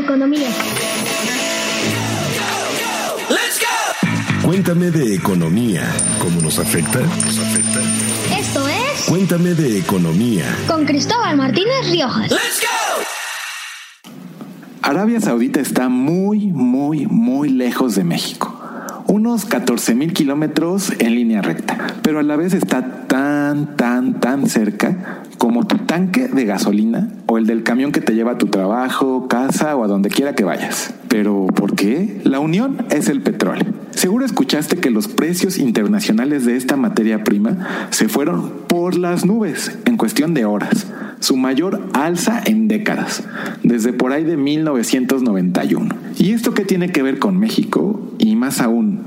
economía. Cuéntame de economía. ¿Cómo nos afecta? ¿Nos afecta? Esto es Cuéntame de economía. con Cristóbal Martínez Riojas. Arabia Saudita está muy, muy, muy lejos de México. Unos 14 mil kilómetros en línea recta, pero a la vez está tan, tan, tan cerca como tu tanque de gasolina o el del camión que te lleva a tu trabajo, casa o a donde quiera que vayas. Pero ¿por qué? La unión es el petróleo. Seguro escuchaste que los precios internacionales de esta materia prima se fueron por las nubes en cuestión de horas. Su mayor alza en décadas, desde por ahí de 1991. ¿Y esto qué tiene que ver con México? Y más aún,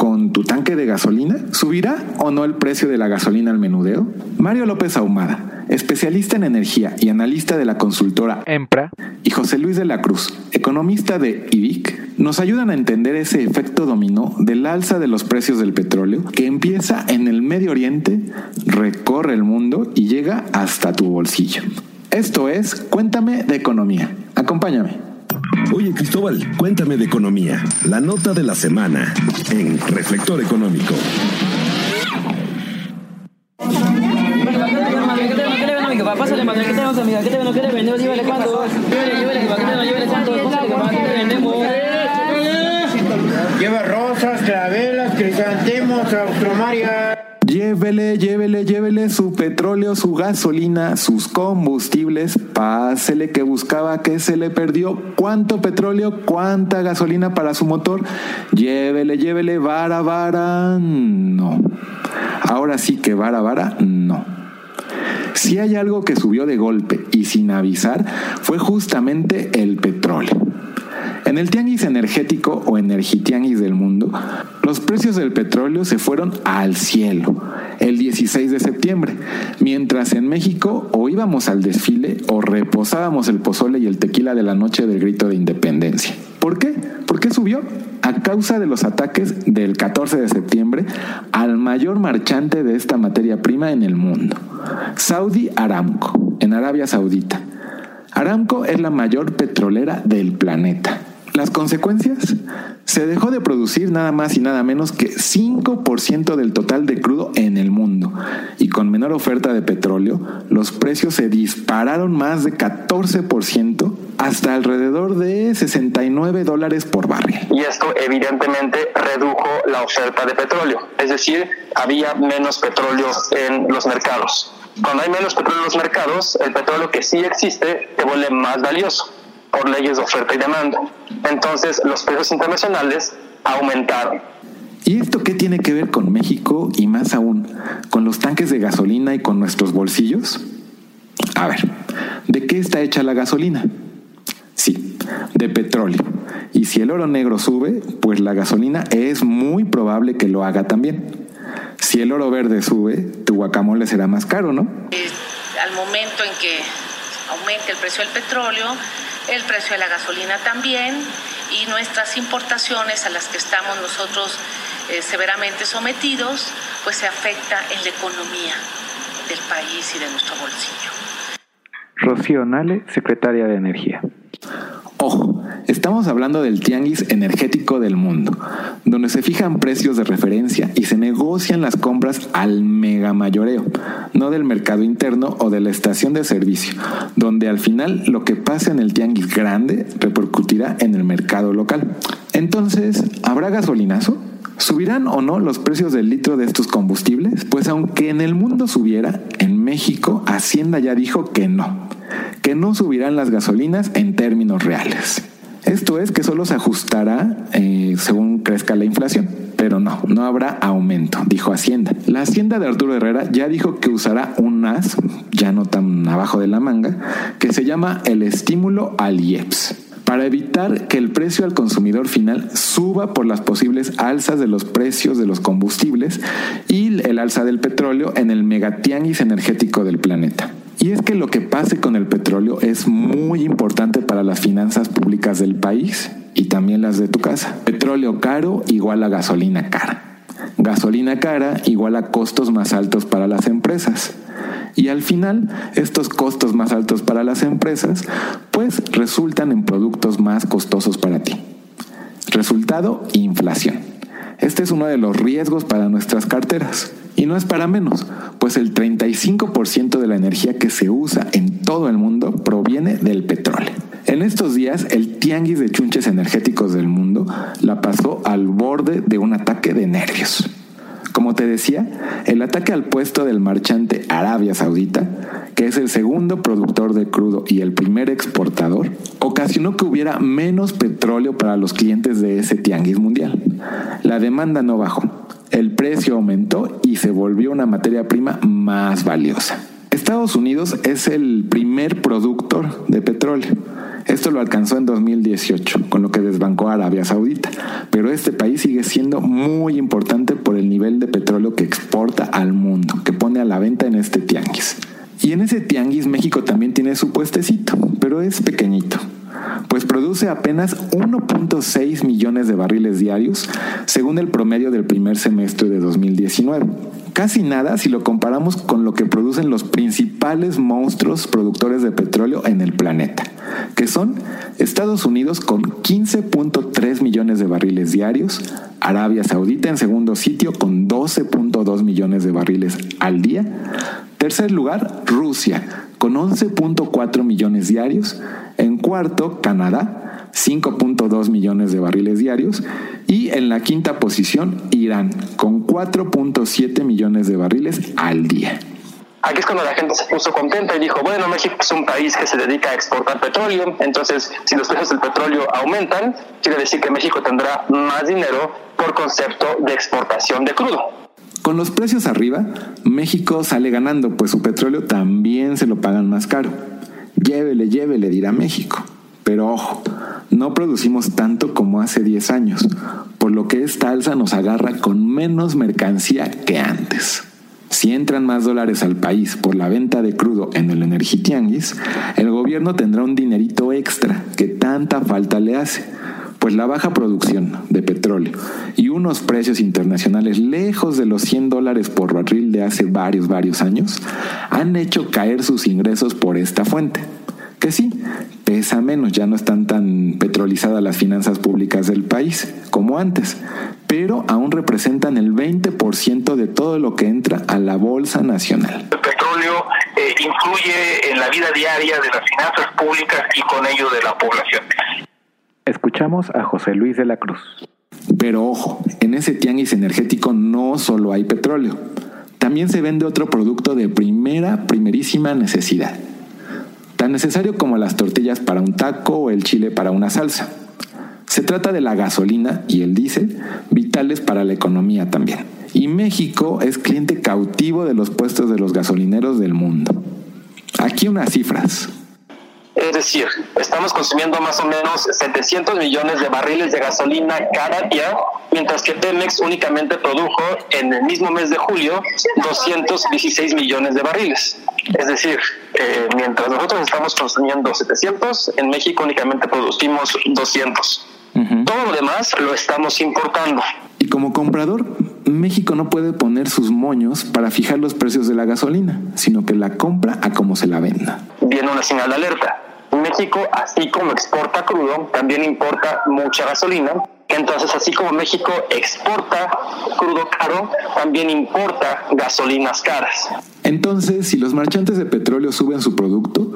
con tu tanque de gasolina? ¿Subirá o no el precio de la gasolina al menudeo? Mario López Ahumada, especialista en energía y analista de la consultora EMPRA, y José Luis de la Cruz, economista de IBIC, nos ayudan a entender ese efecto dominó del alza de los precios del petróleo que empieza en el Medio Oriente, recorre el mundo y llega hasta tu bolsillo. Esto es Cuéntame de Economía. Acompáñame. Oye, Cristóbal, cuéntame de economía. La nota de la semana en Reflector Económico. Lleva rosas, clavelas, crisantemos, austromaria. Llévele, llévele, llévele su petróleo, su gasolina, sus combustibles. Pásele que buscaba que se le perdió. ¿Cuánto petróleo? ¿Cuánta gasolina para su motor? Llévele, llévele, vara, vara. No. Ahora sí que vara, vara, no. Si hay algo que subió de golpe y sin avisar, fue justamente el petróleo. En el tianguis energético o energitianguis del mundo, los precios del petróleo se fueron al cielo el 16 de septiembre, mientras en México o íbamos al desfile o reposábamos el pozole y el tequila de la noche del grito de independencia. ¿Por qué? ¿Por qué subió? A causa de los ataques del 14 de septiembre al mayor marchante de esta materia prima en el mundo, Saudi Aramco, en Arabia Saudita. Aramco es la mayor petrolera del planeta. Las consecuencias, se dejó de producir nada más y nada menos que 5% del total de crudo en el mundo. Y con menor oferta de petróleo, los precios se dispararon más de 14% hasta alrededor de 69 dólares por barril. y esto evidentemente redujo la oferta de petróleo, es decir, había menos petróleo en los mercados. Cuando hay menos petróleo en los mercados, el petróleo que sí existe se vuelve más valioso por leyes de oferta y demanda. Entonces los precios internacionales aumentaron. ¿Y esto qué tiene que ver con México y más aún con los tanques de gasolina y con nuestros bolsillos? A ver, ¿de qué está hecha la gasolina? Sí, de petróleo. Y si el oro negro sube, pues la gasolina es muy probable que lo haga también. Si el oro verde sube, tu guacamole será más caro, ¿no? al momento en que aumente el precio del petróleo, el precio de la gasolina también y nuestras importaciones a las que estamos nosotros eh, severamente sometidos, pues se afecta en la economía del país y de nuestro bolsillo. Rocío Nale, secretaria de Energía. Ojo, estamos hablando del tianguis energético del mundo, donde se fijan precios de referencia y se negocian las compras al mega mayoreo, no del mercado interno o de la estación de servicio, donde al final lo que pasa en el tianguis grande repercutirá en el mercado local. Entonces, ¿habrá gasolinazo? ¿Subirán o no los precios del litro de estos combustibles? Pues aunque en el mundo subiera, en México Hacienda ya dijo que no, que no subirán las gasolinas en términos reales. Esto es que solo se ajustará eh, según crezca la inflación. Pero no, no habrá aumento, dijo Hacienda. La Hacienda de Arturo Herrera ya dijo que usará un as, ya no tan abajo de la manga, que se llama el estímulo al IEPS para evitar que el precio al consumidor final suba por las posibles alzas de los precios de los combustibles y el alza del petróleo en el megatianguis energético del planeta. Y es que lo que pase con el petróleo es muy importante para las finanzas públicas del país y también las de tu casa. Petróleo caro igual a gasolina cara. Gasolina cara igual a costos más altos para las empresas. Y al final, estos costos más altos para las empresas, pues resultan en productos más costosos para ti. Resultado, inflación. Este es uno de los riesgos para nuestras carteras. Y no es para menos, pues el 35% de la energía que se usa en todo el mundo proviene del petróleo. En estos días, el tianguis de chunches energéticos del mundo la pasó al borde de un ataque de nervios. Como te decía, el ataque al puesto del marchante Arabia Saudita, que es el segundo productor de crudo y el primer exportador, ocasionó que hubiera menos petróleo para los clientes de ese tianguis mundial. La demanda no bajó, el precio aumentó y se volvió una materia prima más valiosa. Estados Unidos es el primer productor de petróleo. Esto lo alcanzó en 2018, con lo que desbancó a Arabia Saudita. Pero este país sigue siendo muy importante por el nivel de petróleo que exporta al mundo, que pone a la venta en este tianguis. Y en ese tianguis México también tiene su puestecito, pero es pequeñito pues produce apenas 1.6 millones de barriles diarios, según el promedio del primer semestre de 2019. Casi nada si lo comparamos con lo que producen los principales monstruos productores de petróleo en el planeta, que son Estados Unidos con 15.3 millones de barriles diarios, Arabia Saudita en segundo sitio con 12.2 millones de barriles al día, tercer lugar Rusia con 11.4 millones diarios, en cuarto, Canadá, 5.2 millones de barriles diarios. Y en la quinta posición, Irán, con 4.7 millones de barriles al día. Aquí es cuando la gente se puso contenta y dijo, bueno, México es un país que se dedica a exportar petróleo, entonces si los precios del petróleo aumentan, quiere decir que México tendrá más dinero por concepto de exportación de crudo. Con los precios arriba, México sale ganando, pues su petróleo también se lo pagan más caro. Llévele, llévele, dirá México. Pero ojo, no producimos tanto como hace 10 años, por lo que esta alza nos agarra con menos mercancía que antes. Si entran más dólares al país por la venta de crudo en el Energitianguis, el gobierno tendrá un dinerito extra que tanta falta le hace, pues la baja producción de petróleo y unos precios internacionales lejos de los 100 dólares por barril de hace varios, varios años han hecho caer sus ingresos por esta fuente. Que sí, pesa menos, ya no están tan petrolizadas las finanzas públicas del país como antes, pero aún representan el 20% de todo lo que entra a la Bolsa Nacional. El petróleo eh, influye en la vida diaria de las finanzas públicas y con ello de la población. Escuchamos a José Luis de la Cruz. Pero ojo, en ese tianguis energético no solo hay petróleo, también se vende otro producto de primera, primerísima necesidad. Tan necesario como las tortillas para un taco o el chile para una salsa. Se trata de la gasolina y el diésel, vitales para la economía también. Y México es cliente cautivo de los puestos de los gasolineros del mundo. Aquí unas cifras. Es decir, estamos consumiendo más o menos 700 millones de barriles de gasolina cada día, mientras que Pemex únicamente produjo en el mismo mes de julio 216 millones de barriles. Es decir, eh, mientras nosotros estamos consumiendo 700, en México únicamente producimos 200. Todo lo demás lo estamos importando. Y como comprador, México no puede poner sus moños para fijar los precios de la gasolina, sino que la compra a como se la venda. Viene una señal de alerta. México, así como exporta crudo, también importa mucha gasolina. Entonces, así como México exporta crudo caro, también importa gasolinas caras. Entonces, si los marchantes de petróleo suben su producto,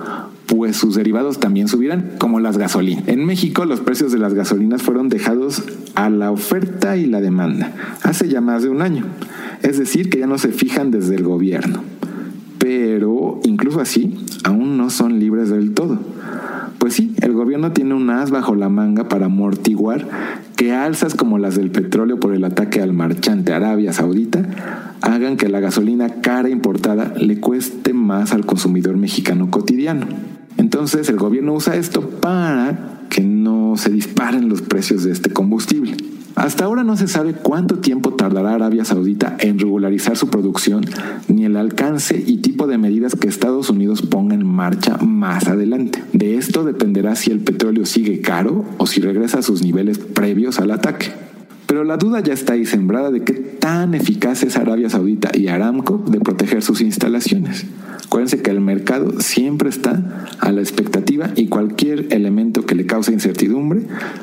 pues sus derivados también subirán, como las gasolinas. En México, los precios de las gasolinas fueron dejados a la oferta y la demanda hace ya más de un año. Es decir, que ya no se fijan desde el gobierno. Pero, incluso así, aún no son libres del todo. Pues sí, el gobierno tiene un as bajo la manga para amortiguar que alzas como las del petróleo por el ataque al marchante Arabia Saudita hagan que la gasolina cara importada le cueste más al consumidor mexicano cotidiano. Entonces el gobierno usa esto para que no se disparen los precios de este combustible. Hasta ahora no se sabe cuánto tiempo tardará Arabia Saudita en regularizar su producción, ni el alcance y tipo de medidas que Estados Unidos ponga en marcha más adelante. De esto dependerá si el petróleo sigue caro o si regresa a sus niveles previos al ataque. Pero la duda ya está ahí sembrada de qué tan eficaz es Arabia Saudita y Aramco de proteger sus instalaciones Acuérdense que el mercado siempre está a la expectativa y cualquier elemento cause incertidumbre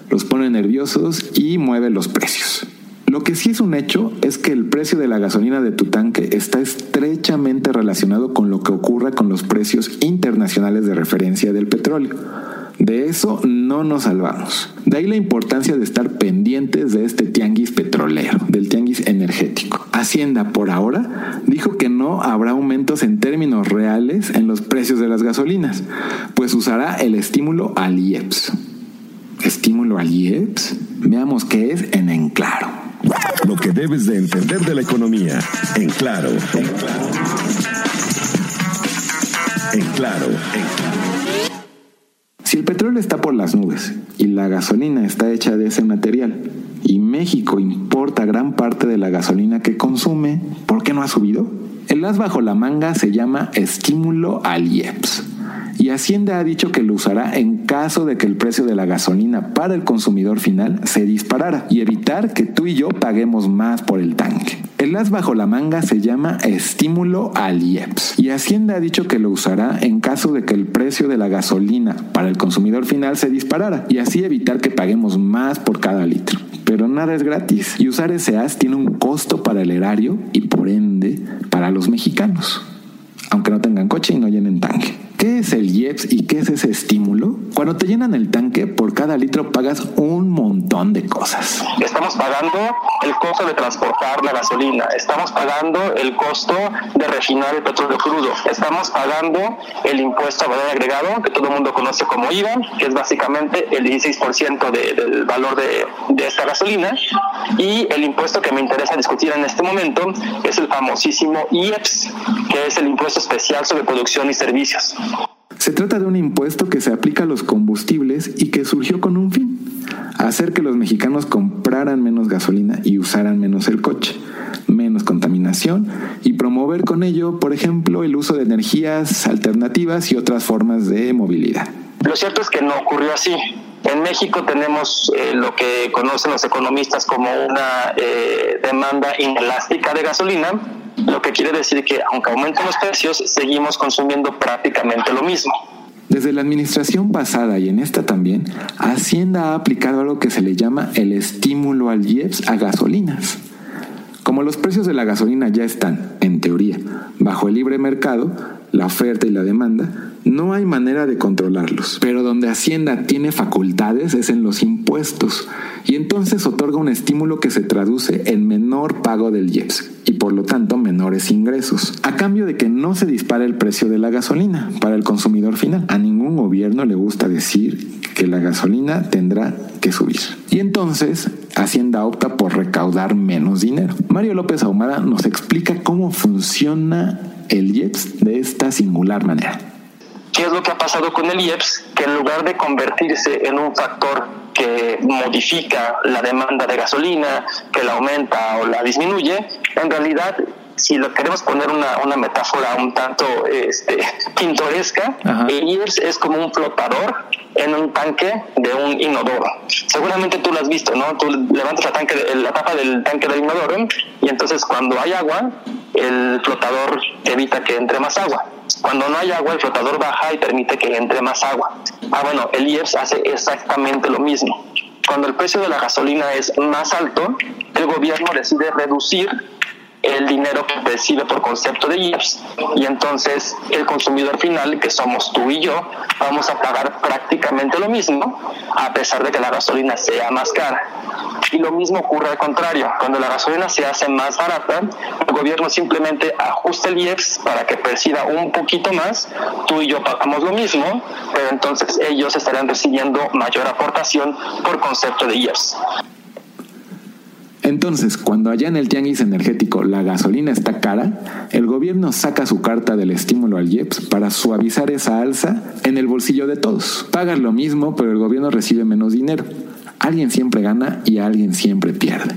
los pone nerviosos y mueve los precios. Lo que sí es un hecho es que el precio de la gasolina de tu tanque está estrechamente relacionado con lo que ocurra con los precios internacionales de referencia del petróleo. De eso no nos salvamos. De ahí la importancia de estar pendientes de este tianguis petrolero, del tianguis energético. Hacienda por ahora dijo que no habrá aumentos en términos reales en los precios de las gasolinas, pues usará el estímulo al IEPS. ¿Estímulo al IEPS? Veamos qué es en en claro. Lo que debes de entender de la economía. En claro. En claro. En claro. En claro. Si el petróleo está por las nubes y la gasolina está hecha de ese material y México importa gran parte de la gasolina que consume, ¿por qué no ha subido? El as bajo la manga se llama estímulo al IEPS y Hacienda ha dicho que lo usará en caso de que el precio de la gasolina para el consumidor final se disparara y evitar que tú y yo paguemos más por el tanque. El as bajo la manga se llama estímulo al IEPS y Hacienda ha dicho que lo usará en caso de que el precio de la gasolina para el consumidor final se disparara y así evitar que paguemos más por cada litro. Pero nada es gratis y usar ese as tiene un costo para el erario y por ende para los mexicanos, aunque no tengan coche y no llenen tanque. ¿Qué es el IEPS y qué es ese estímulo? Cuando te llenan el tanque, por cada litro pagas un montón de cosas. Estamos pagando el costo de transportar la gasolina, estamos pagando el costo de refinar el petróleo crudo, estamos pagando el impuesto a valor agregado, que todo el mundo conoce como IVA, que es básicamente el 16% de, del valor de, de esta gasolina, y el impuesto que me interesa discutir en este momento es el famosísimo IEPS, que es el impuesto especial sobre producción y servicios. Se trata de un impuesto que se aplica a los combustibles y que surgió con un fin, hacer que los mexicanos compraran menos gasolina y usaran menos el coche, menos contaminación y promover con ello, por ejemplo, el uso de energías alternativas y otras formas de movilidad. Lo cierto es que no ocurrió así. En México tenemos eh, lo que conocen los economistas como una eh, demanda inelástica de gasolina, lo que quiere decir que aunque aumenten los precios, seguimos consumiendo prácticamente lo mismo. Desde la administración pasada y en esta también, Hacienda ha aplicado algo que se le llama el estímulo al IEPS a gasolinas. Como los precios de la gasolina ya están, en teoría, bajo el libre mercado, la oferta y la demanda, no hay manera de controlarlos. Pero donde Hacienda tiene facultades es en los impuestos y entonces otorga un estímulo que se traduce en menor pago del IEPS y por lo tanto menores ingresos, a cambio de que no se dispare el precio de la gasolina para el consumidor final. A ningún gobierno le gusta decir que la gasolina tendrá que subir. Y entonces Hacienda opta por recaudar menos dinero. Mario López Ahumada nos explica cómo funciona el IEPS de esta singular manera. ¿Qué es lo que ha pasado con el IEPS? Que en lugar de convertirse en un factor que modifica la demanda de gasolina, que la aumenta o la disminuye, en realidad si lo queremos poner una, una metáfora un tanto este, pintoresca, el IEPS es como un flotador en un tanque de un inodoro. Seguramente tú lo has visto, ¿no? Tú levantas la, tanque, la tapa del tanque del inodoro y entonces cuando hay agua, el flotador evita que entre más agua. Cuando no hay agua, el flotador baja y permite que entre más agua. Ah, bueno, el IEPS hace exactamente lo mismo. Cuando el precio de la gasolina es más alto, el gobierno decide reducir el dinero que recibe por concepto de IEPS y entonces el consumidor final, que somos tú y yo, vamos a pagar prácticamente lo mismo a pesar de que la gasolina sea más cara. Y lo mismo ocurre al contrario, cuando la gasolina se hace más barata, el gobierno simplemente ajusta el IEPS para que perciba un poquito más, tú y yo pagamos lo mismo, pero entonces ellos estarán recibiendo mayor aportación por concepto de IEPS. Entonces, cuando allá en el tianguis energético la gasolina está cara, el gobierno saca su carta del estímulo al IEPS para suavizar esa alza en el bolsillo de todos. Pagas lo mismo, pero el gobierno recibe menos dinero. Alguien siempre gana y alguien siempre pierde.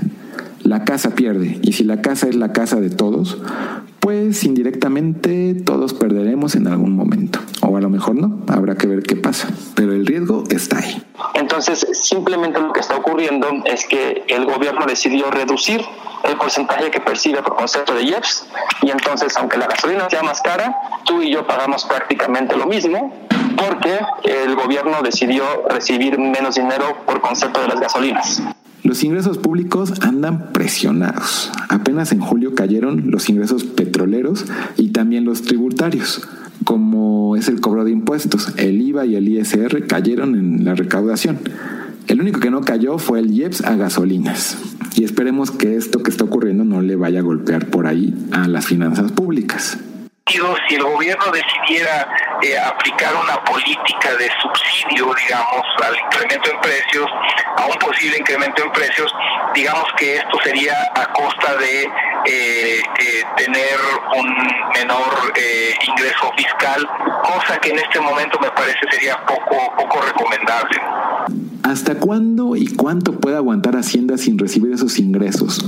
La casa pierde, y si la casa es la casa de todos, pues indirectamente todos perderemos en algún momento. O a lo mejor no, habrá que ver qué pasa. Pero el riesgo está ahí. Entonces, simplemente lo que está ocurriendo es que el gobierno decidió reducir el porcentaje que percibe por concepto de IEPS y entonces, aunque la gasolina sea más cara, tú y yo pagamos prácticamente lo mismo porque el gobierno decidió recibir menos dinero por concepto de las gasolinas. Los ingresos públicos andan presionados. Apenas en julio cayeron los ingresos petroleros y también los tributarios, como es el cobro de impuestos. El IVA y el ISR cayeron en la recaudación. El único que no cayó fue el IEPS a gasolinas. Y esperemos que esto que está ocurriendo no le vaya a golpear por ahí a las finanzas públicas si el gobierno decidiera eh, aplicar una política de subsidio, digamos, al incremento en precios, a un posible incremento en precios, digamos que esto sería a costa de eh, eh, tener un menor ingreso fiscal, cosa que en este momento me parece sería poco, poco recomendable. ¿Hasta cuándo y cuánto puede aguantar Hacienda sin recibir esos ingresos?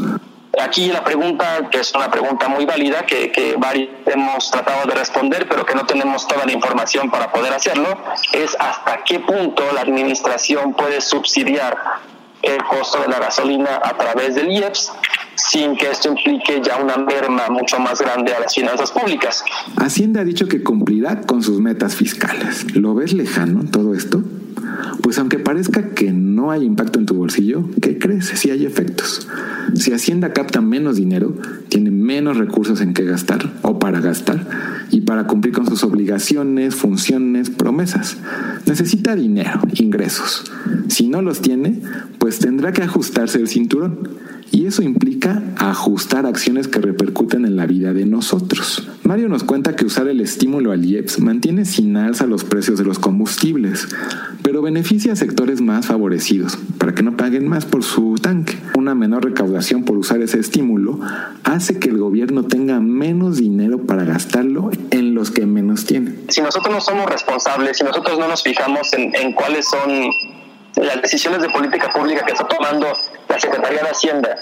Aquí la pregunta, que es una pregunta muy válida, que, que varios hemos tratado de responder, pero que no tenemos toda la información para poder hacerlo, es hasta qué punto la administración puede subsidiar el costo de la gasolina a través del IEPS sin que esto implique ya una merma mucho más grande a las finanzas públicas. Hacienda ha dicho que cumplirá con sus metas fiscales. ¿Lo ves lejano todo esto? Pues aunque parezca que no hay impacto en tu bolsillo, ¿qué crees? Si hay efectos. Si Hacienda capta menos dinero, tiene menos recursos en qué gastar o para gastar y para cumplir con sus obligaciones, funciones, promesas. Necesita dinero, ingresos. Si no los tiene, pues tendrá que ajustarse el cinturón. Y eso implica ajustar acciones que repercuten en la vida de nosotros. Mario nos cuenta que usar el estímulo al IEPS mantiene sin alza los precios de los combustibles, pero beneficia a sectores más favorecidos para que no paguen más por su tanque. Una menor recaudación por usar ese estímulo hace que el gobierno tenga menos dinero para gastarlo en los que menos tienen. Si nosotros no somos responsables, si nosotros no nos fijamos en, en cuáles son las decisiones de política pública que está tomando la Secretaría de Hacienda,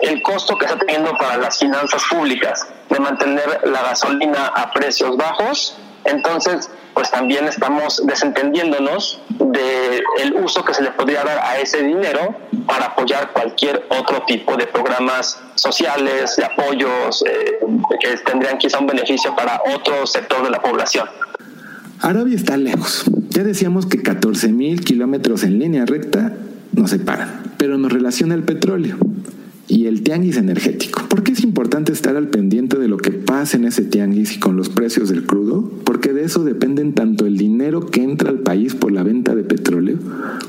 el costo que está teniendo para las finanzas públicas de mantener la gasolina a precios bajos, entonces pues también estamos desentendiéndonos del uso que se le podría dar a ese dinero para apoyar cualquier otro tipo de programas sociales, de apoyos eh, que tendrían quizá un beneficio para otro sector de la población. Arabia está lejos. Ya decíamos que 14.000 kilómetros en línea recta nos separan, pero nos relaciona el petróleo y el tianguis energético. ¿Por qué es importante estar al pendiente de lo que pasa en ese tianguis y con los precios del crudo? Porque de eso dependen tanto el dinero que entra al país por la venta de petróleo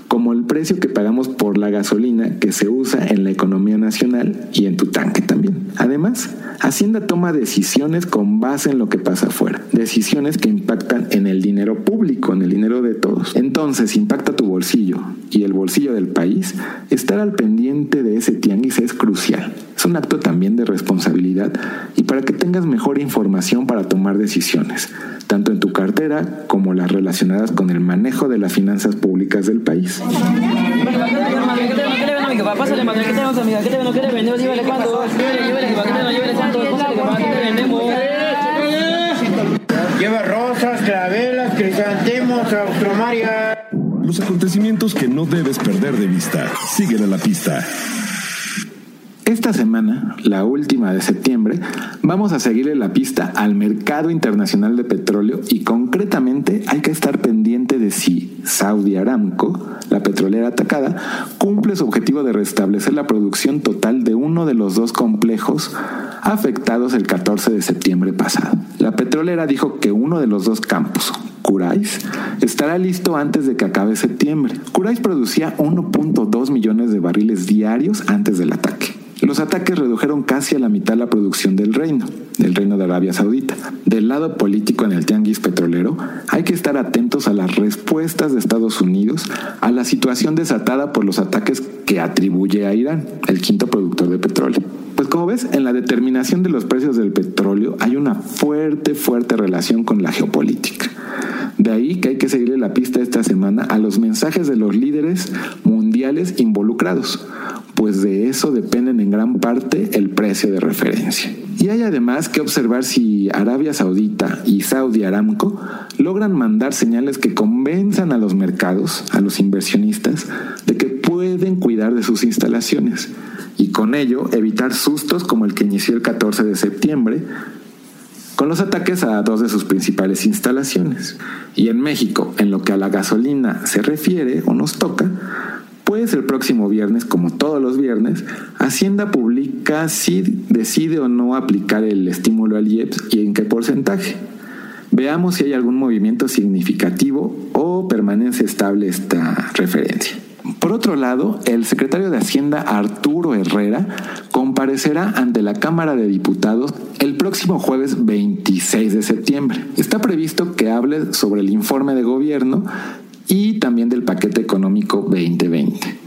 como el precio que pagamos por la gasolina que se usa en la economía nacional y en tu tanque también. Además, Hacienda toma decisiones con base en lo que pasa afuera, decisiones que impactan en el dinero público, en el dinero de todos. Entonces, impacta tu bolsillo y el bolsillo del país, estar al pendiente de ese tianguis es crucial. Es un acto también de responsabilidad y para que tengas mejor información para tomar decisiones, tanto en tu cartera como las relacionadas con el manejo de las finanzas públicas del país. Lleva rosas, clavelas, crisantemos, austromaria. Los acontecimientos que no debes perder de vista. Siguen a la pista. Esta semana, la última de septiembre, vamos a seguirle la pista al mercado internacional de petróleo y concretamente hay que estar pendiente de si Saudi Aramco, la petrolera atacada, cumple su objetivo de restablecer la producción total de uno de los dos complejos afectados el 14 de septiembre pasado. La petrolera dijo que uno de los dos campos, Curais estará listo antes de que acabe septiembre. Curais producía 1.2 millones de barriles diarios antes del ataque. Los ataques redujeron casi a la mitad la producción del reino, del reino de Arabia Saudita. Del lado político en el tianguis petrolero, hay que estar atentos a las respuestas de Estados Unidos a la situación desatada por los ataques que atribuye a Irán, el quinto productor de petróleo. Pues como ves, en la determinación de los precios del petróleo hay una fuerte, fuerte relación con la geopolítica. De ahí que hay que seguirle la pista esta semana a los mensajes de los líderes mundiales involucrados pues de eso dependen en gran parte el precio de referencia. Y hay además que observar si Arabia Saudita y Saudi Aramco logran mandar señales que convenzan a los mercados, a los inversionistas, de que pueden cuidar de sus instalaciones y con ello evitar sustos como el que inició el 14 de septiembre, con los ataques a dos de sus principales instalaciones. Y en México, en lo que a la gasolina se refiere o nos toca, pues el próximo viernes, como todos los viernes, Hacienda publica si decide o no aplicar el estímulo al IEPS y en qué porcentaje. Veamos si hay algún movimiento significativo o permanece estable esta referencia. Por otro lado, el secretario de Hacienda Arturo Herrera comparecerá ante la Cámara de Diputados el próximo jueves 26 de septiembre. Está previsto que hable sobre el informe de gobierno y también del paquete económico 2020.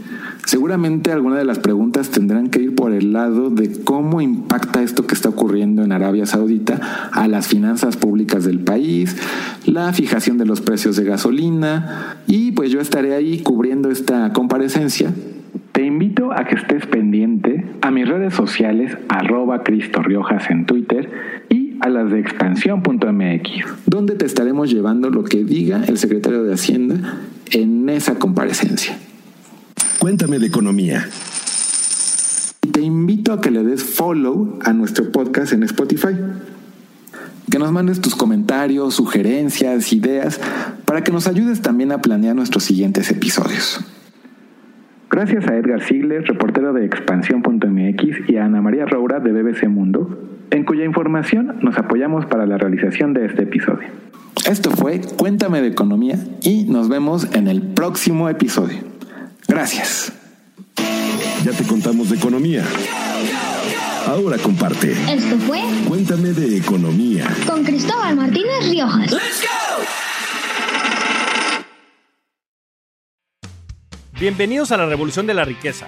Seguramente algunas de las preguntas tendrán que ir por el lado de cómo impacta esto que está ocurriendo en Arabia Saudita a las finanzas públicas del país, la fijación de los precios de gasolina y pues yo estaré ahí cubriendo esta comparecencia. Te invito a que estés pendiente a mis redes sociales arroba Cristo Riojas en Twitter a las de expansión.mx, donde te estaremos llevando lo que diga el secretario de Hacienda en esa comparecencia. Cuéntame de economía. Te invito a que le des follow a nuestro podcast en Spotify. Que nos mandes tus comentarios, sugerencias, ideas, para que nos ayudes también a planear nuestros siguientes episodios. Gracias a Edgar Ziegler, reportero de expansión.mx, y a Ana María Roura de BBC Mundo, en cuya información nos apoyamos para la realización de este episodio. Esto fue Cuéntame de Economía y nos vemos en el próximo episodio. Gracias. Ya te contamos de economía. Ahora comparte. Esto fue Cuéntame de economía. con Cristóbal Martínez Riojas. Bienvenidos a la Revolución de la Riqueza,